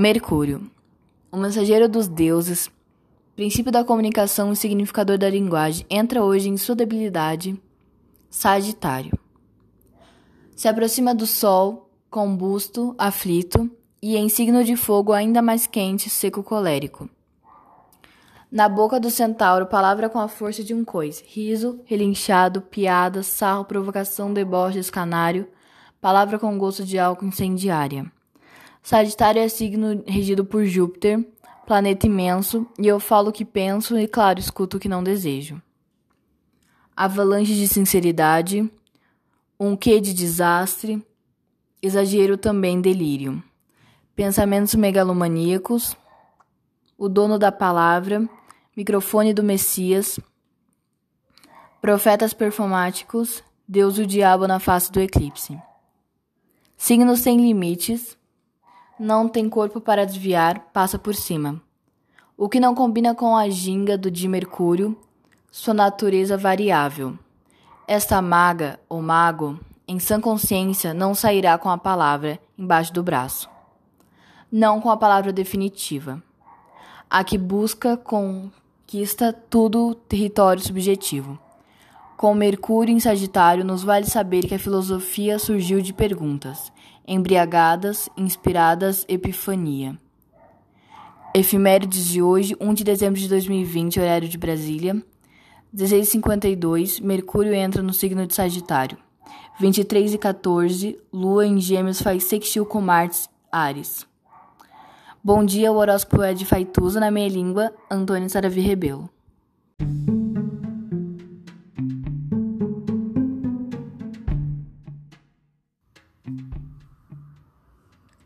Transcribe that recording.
Mercúrio, o mensageiro dos deuses, princípio da comunicação e significador da linguagem, entra hoje em sua debilidade. Sagitário. Se aproxima do Sol, combusto, aflito, e em signo de fogo ainda mais quente, seco colérico. Na boca do centauro, palavra com a força de um coice, riso, relinchado, piada, sarro, provocação, deboche, escanário, palavra com gosto de álcool incendiária. Sagitário é signo regido por Júpiter, planeta imenso, e eu falo o que penso e, claro, escuto o que não desejo. Avalanche de sinceridade, um quê de desastre, exagero também delírio. Pensamentos megalomaníacos, o dono da palavra, microfone do Messias, profetas perfumáticos, Deus e o diabo na face do eclipse. Signos sem limites, não tem corpo para desviar, passa por cima. O que não combina com a ginga do de Mercúrio, sua natureza variável. Esta maga ou mago, em sã consciência, não sairá com a palavra embaixo do braço. Não com a palavra definitiva. A que busca conquista tudo território subjetivo. Com Mercúrio em Sagitário, nos vale saber que a filosofia surgiu de perguntas embriagadas, inspiradas, epifania. Efemérides de hoje, 1 de dezembro de 2020, horário de Brasília. 1652, Mercúrio entra no signo de Sagitário. 23 e 14, Lua em Gêmeos faz sextil com Marte, Ares. Bom dia, o horóscopo é de Faituza na minha língua, Antônio Saravi Rebelo.